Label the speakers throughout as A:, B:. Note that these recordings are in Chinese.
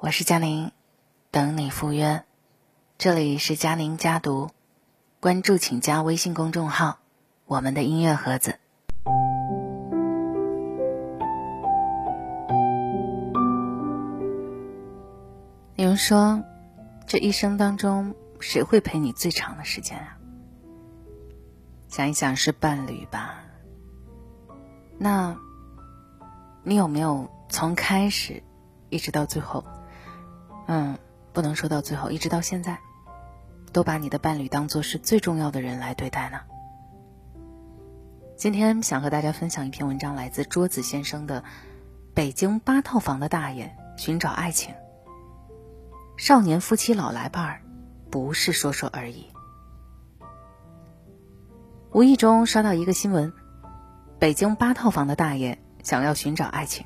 A: 我是佳宁，等你赴约。这里是佳宁家读，关注请加微信公众号“我们的音乐盒子”。有人说，这一生当中，谁会陪你最长的时间啊？想一想，是伴侣吧？那，你有没有从开始一直到最后？嗯，不能说到最后，一直到现在，都把你的伴侣当做是最重要的人来对待呢？今天想和大家分享一篇文章，来自桌子先生的《北京八套房的大爷寻找爱情》。少年夫妻老来伴儿，不是说说而已。无意中刷到一个新闻：北京八套房的大爷想要寻找爱情。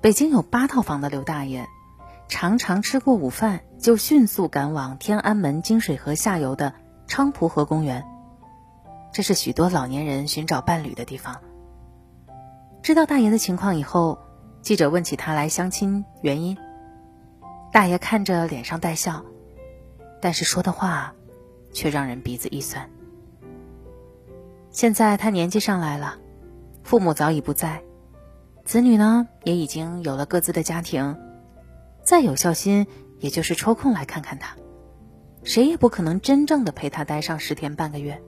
A: 北京有八套房的刘大爷，常常吃过午饭就迅速赶往天安门金水河下游的菖蒲河公园，这是许多老年人寻找伴侣的地方。知道大爷的情况以后，记者问起他来相亲原因。大爷看着脸上带笑，但是说的话却让人鼻子一酸。现在他年纪上来了，父母早已不在，子女呢也已经有了各自的家庭，再有孝心也就是抽空来看看他，谁也不可能真正的陪他待上十天半个月。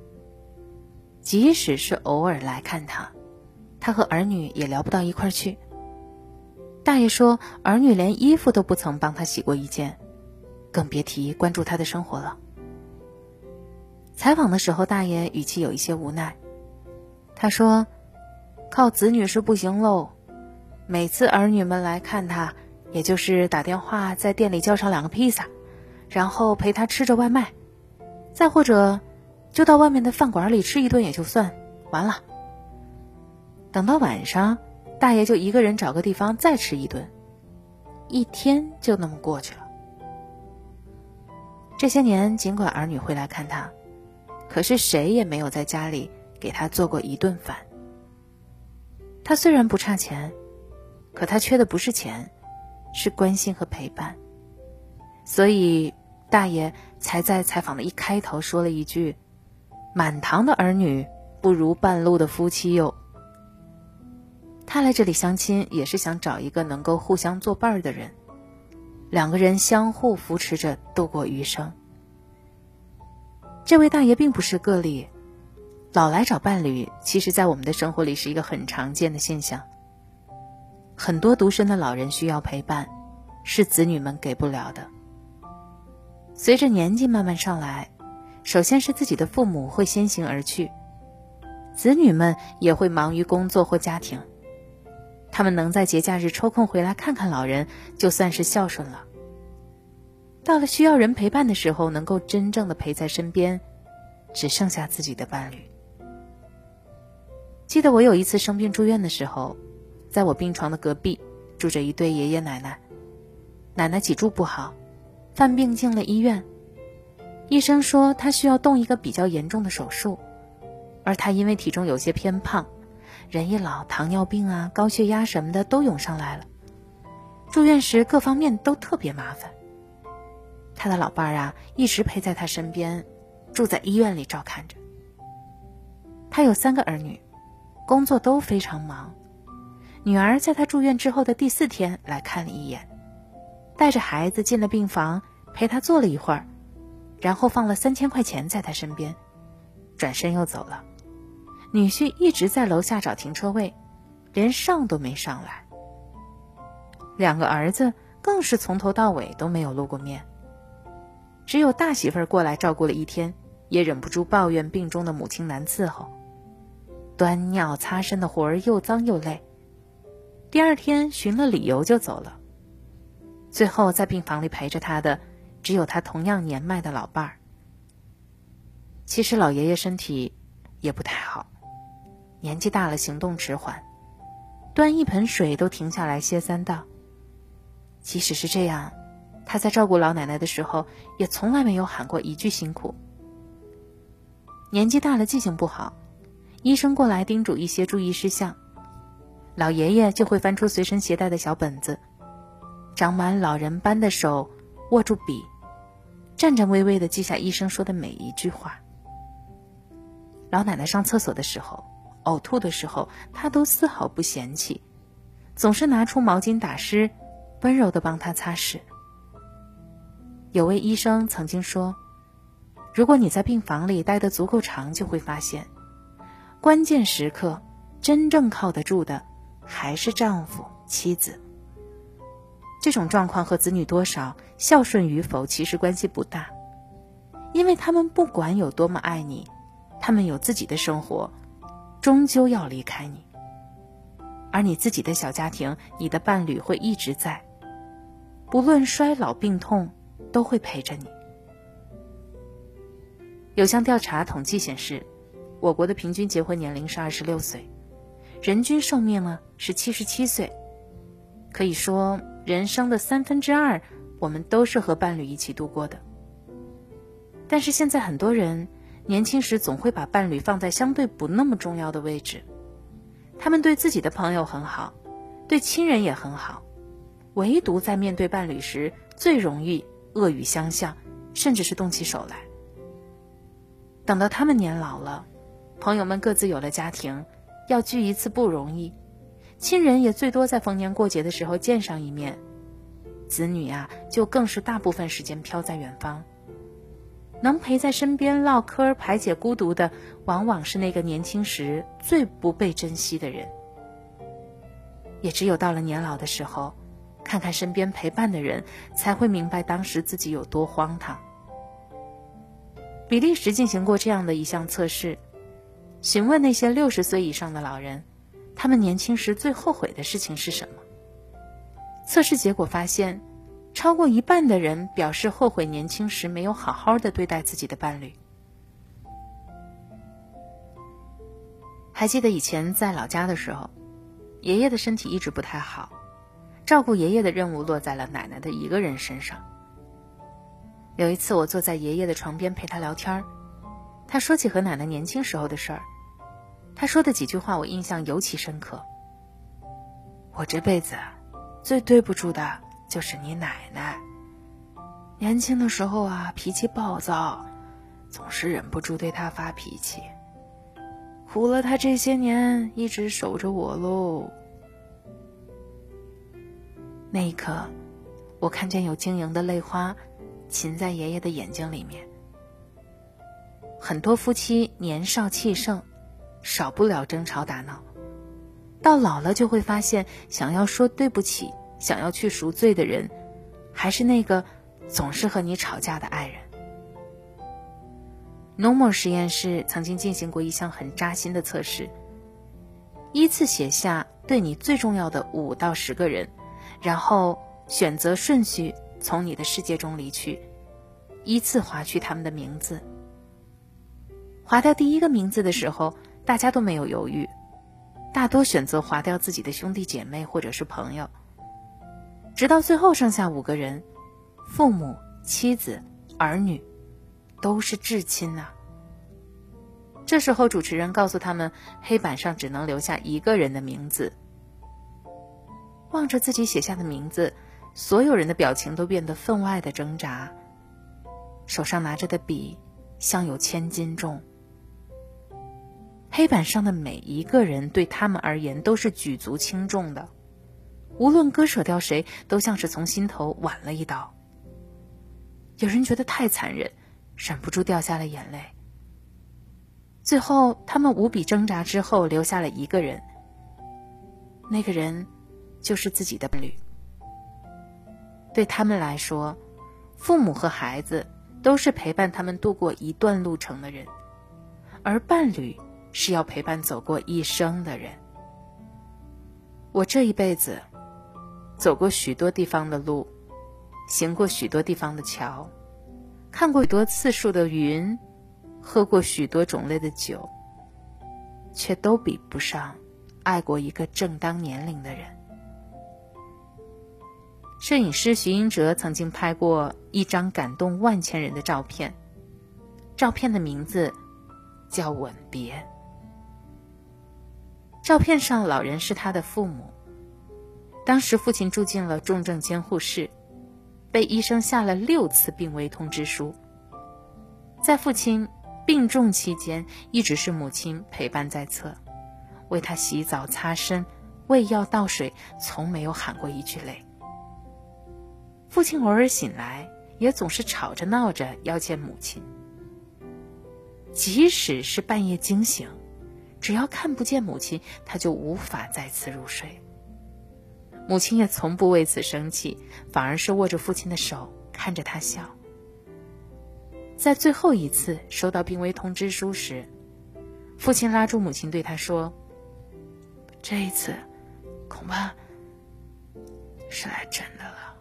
A: 即使是偶尔来看他，他和儿女也聊不到一块去。大爷说：“儿女连衣服都不曾帮他洗过一件，更别提关注他的生活了。”采访的时候，大爷语气有一些无奈。他说：“靠子女是不行喽，每次儿女们来看他，也就是打电话在店里叫上两个披萨，然后陪他吃着外卖，再或者就到外面的饭馆里吃一顿也就算完了。等到晚上。”大爷就一个人找个地方再吃一顿，一天就那么过去了。这些年，尽管儿女会来看他，可是谁也没有在家里给他做过一顿饭。他虽然不差钱，可他缺的不是钱，是关心和陪伴。所以，大爷才在采访的一开头说了一句：“满堂的儿女不如半路的夫妻哟。”他来这里相亲，也是想找一个能够互相作伴的人，两个人相互扶持着度过余生。这位大爷并不是个例，老来找伴侣，其实在我们的生活里是一个很常见的现象。很多独身的老人需要陪伴，是子女们给不了的。随着年纪慢慢上来，首先是自己的父母会先行而去，子女们也会忙于工作或家庭。他们能在节假日抽空回来看看老人，就算是孝顺了。到了需要人陪伴的时候，能够真正的陪在身边，只剩下自己的伴侣。记得我有一次生病住院的时候，在我病床的隔壁住着一对爷爷奶奶，奶奶脊柱不好，犯病进了医院，医生说他需要动一个比较严重的手术，而他因为体重有些偏胖。人一老，糖尿病啊、高血压什么的都涌上来了。住院时各方面都特别麻烦。他的老伴儿啊，一直陪在他身边，住在医院里照看着。他有三个儿女，工作都非常忙。女儿在他住院之后的第四天来看了一眼，带着孩子进了病房，陪他坐了一会儿，然后放了三千块钱在他身边，转身又走了。女婿一直在楼下找停车位，连上都没上来。两个儿子更是从头到尾都没有露过面。只有大媳妇儿过来照顾了一天，也忍不住抱怨病中的母亲难伺候，端尿擦身的活儿又脏又累。第二天寻了理由就走了。最后在病房里陪着他的，只有他同样年迈的老伴儿。其实老爷爷身体也不太好。年纪大了，行动迟缓，端一盆水都停下来歇三道。即使是这样，他在照顾老奶奶的时候，也从来没有喊过一句辛苦。年纪大了，记性不好，医生过来叮嘱一些注意事项，老爷爷就会翻出随身携带的小本子，长满老人斑的手握住笔，颤颤巍巍地记下医生说的每一句话。老奶奶上厕所的时候、呕吐的时候，他都丝毫不嫌弃，总是拿出毛巾打湿，温柔地帮她擦拭。有位医生曾经说：“如果你在病房里待得足够长，就会发现，关键时刻真正靠得住的还是丈夫、妻子。”这种状况和子女多少、孝顺与否其实关系不大，因为他们不管有多么爱你，他们有自己的生活，终究要离开你。而你自己的小家庭，你的伴侣会一直在，不论衰老病痛，都会陪着你。有项调查统计显示，我国的平均结婚年龄是二十六岁，人均寿命呢是七十七岁，可以说。人生的三分之二，我们都是和伴侣一起度过的。但是现在很多人年轻时总会把伴侣放在相对不那么重要的位置，他们对自己的朋友很好，对亲人也很好，唯独在面对伴侣时最容易恶语相向，甚至是动起手来。等到他们年老了，朋友们各自有了家庭，要聚一次不容易。亲人也最多在逢年过节的时候见上一面，子女呀就更是大部分时间飘在远方。能陪在身边唠嗑排解孤独的，往往是那个年轻时最不被珍惜的人。也只有到了年老的时候，看看身边陪伴的人，才会明白当时自己有多荒唐。比利时进行过这样的一项测试，询问那些六十岁以上的老人。他们年轻时最后悔的事情是什么？测试结果发现，超过一半的人表示后悔年轻时没有好好的对待自己的伴侣。还记得以前在老家的时候，爷爷的身体一直不太好，照顾爷爷的任务落在了奶奶的一个人身上。有一次，我坐在爷爷的床边陪他聊天儿他说起和奶奶年轻时候的事儿。他说的几句话我印象尤其深刻。我这辈子最对不住的就是你奶奶。年轻的时候啊，脾气暴躁，总是忍不住对她发脾气。苦了她这些年一直守着我喽。那一刻，我看见有晶莹的泪花噙在爷爷的眼睛里面。很多夫妻年少气盛。少不了争吵打闹，到老了就会发现，想要说对不起、想要去赎罪的人，还是那个总是和你吵架的爱人。Normo 实验室曾经进行过一项很扎心的测试：依次写下对你最重要的五到十个人，然后选择顺序从你的世界中离去，依次划去他们的名字。划掉第一个名字的时候。大家都没有犹豫，大多选择划掉自己的兄弟姐妹或者是朋友，直到最后剩下五个人，父母、妻子、儿女，都是至亲呐。这时候主持人告诉他们，黑板上只能留下一个人的名字。望着自己写下的名字，所有人的表情都变得分外的挣扎，手上拿着的笔像有千斤重。黑板上的每一个人对他们而言都是举足轻重的，无论割舍掉谁，都像是从心头剜了一刀。有人觉得太残忍，忍不住掉下了眼泪。最后，他们无比挣扎之后，留下了一个人。那个人，就是自己的伴侣。对他们来说，父母和孩子都是陪伴他们度过一段路程的人，而伴侣。是要陪伴走过一生的人。我这一辈子，走过许多地方的路，行过许多地方的桥，看过许多次数的云，喝过许多种类的酒，却都比不上爱过一个正当年龄的人。摄影师徐英哲曾经拍过一张感动万千人的照片，照片的名字叫《吻别》。照片上，老人是他的父母，当时父亲住进了重症监护室，被医生下了六次病危通知书。在父亲病重期间，一直是母亲陪伴在侧，为他洗澡、擦身、喂药、倒水，从没有喊过一句累。父亲偶尔醒来，也总是吵着闹着要见母亲。即使是半夜惊醒，只要看不见母亲，他就无法再次入睡。母亲也从不为此生气，反而是握着父亲的手，看着他笑。在最后一次收到病危通知书时，父亲拉住母亲对他说：“这一次，恐怕是来真的了。”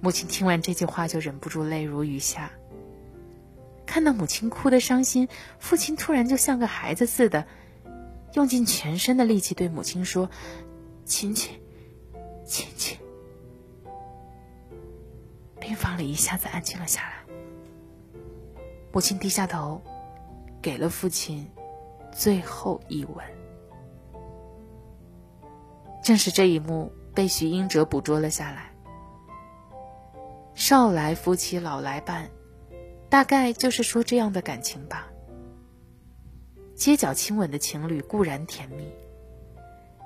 A: 母亲听完这句话，就忍不住泪如雨下。看到母亲哭得伤心，父亲突然就像个孩子似的，用尽全身的力气对母亲说：“亲亲，亲亲。”病房里一下子安静了下来。母亲低下头，给了父亲最后一吻。正是这一幕被徐英哲捕捉了下来。少来夫妻老来伴。大概就是说这样的感情吧。街角亲吻的情侣固然甜蜜，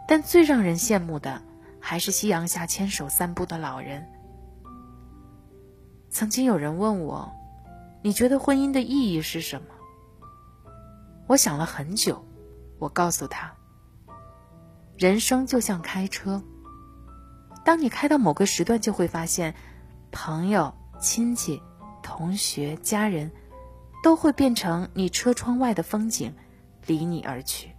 A: 但最让人羡慕的还是夕阳下牵手散步的老人。曾经有人问我：“你觉得婚姻的意义是什么？”我想了很久，我告诉他：“人生就像开车，当你开到某个时段，就会发现，朋友、亲戚。”同学、家人，都会变成你车窗外的风景，离你而去。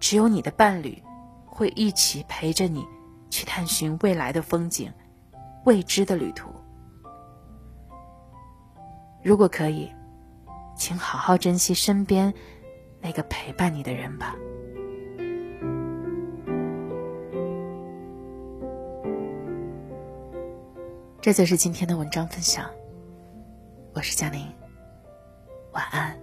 A: 只有你的伴侣，会一起陪着你，去探寻未来的风景，未知的旅途。如果可以，请好好珍惜身边那个陪伴你的人吧。这就是今天的文章分享。我是佳宁，晚安。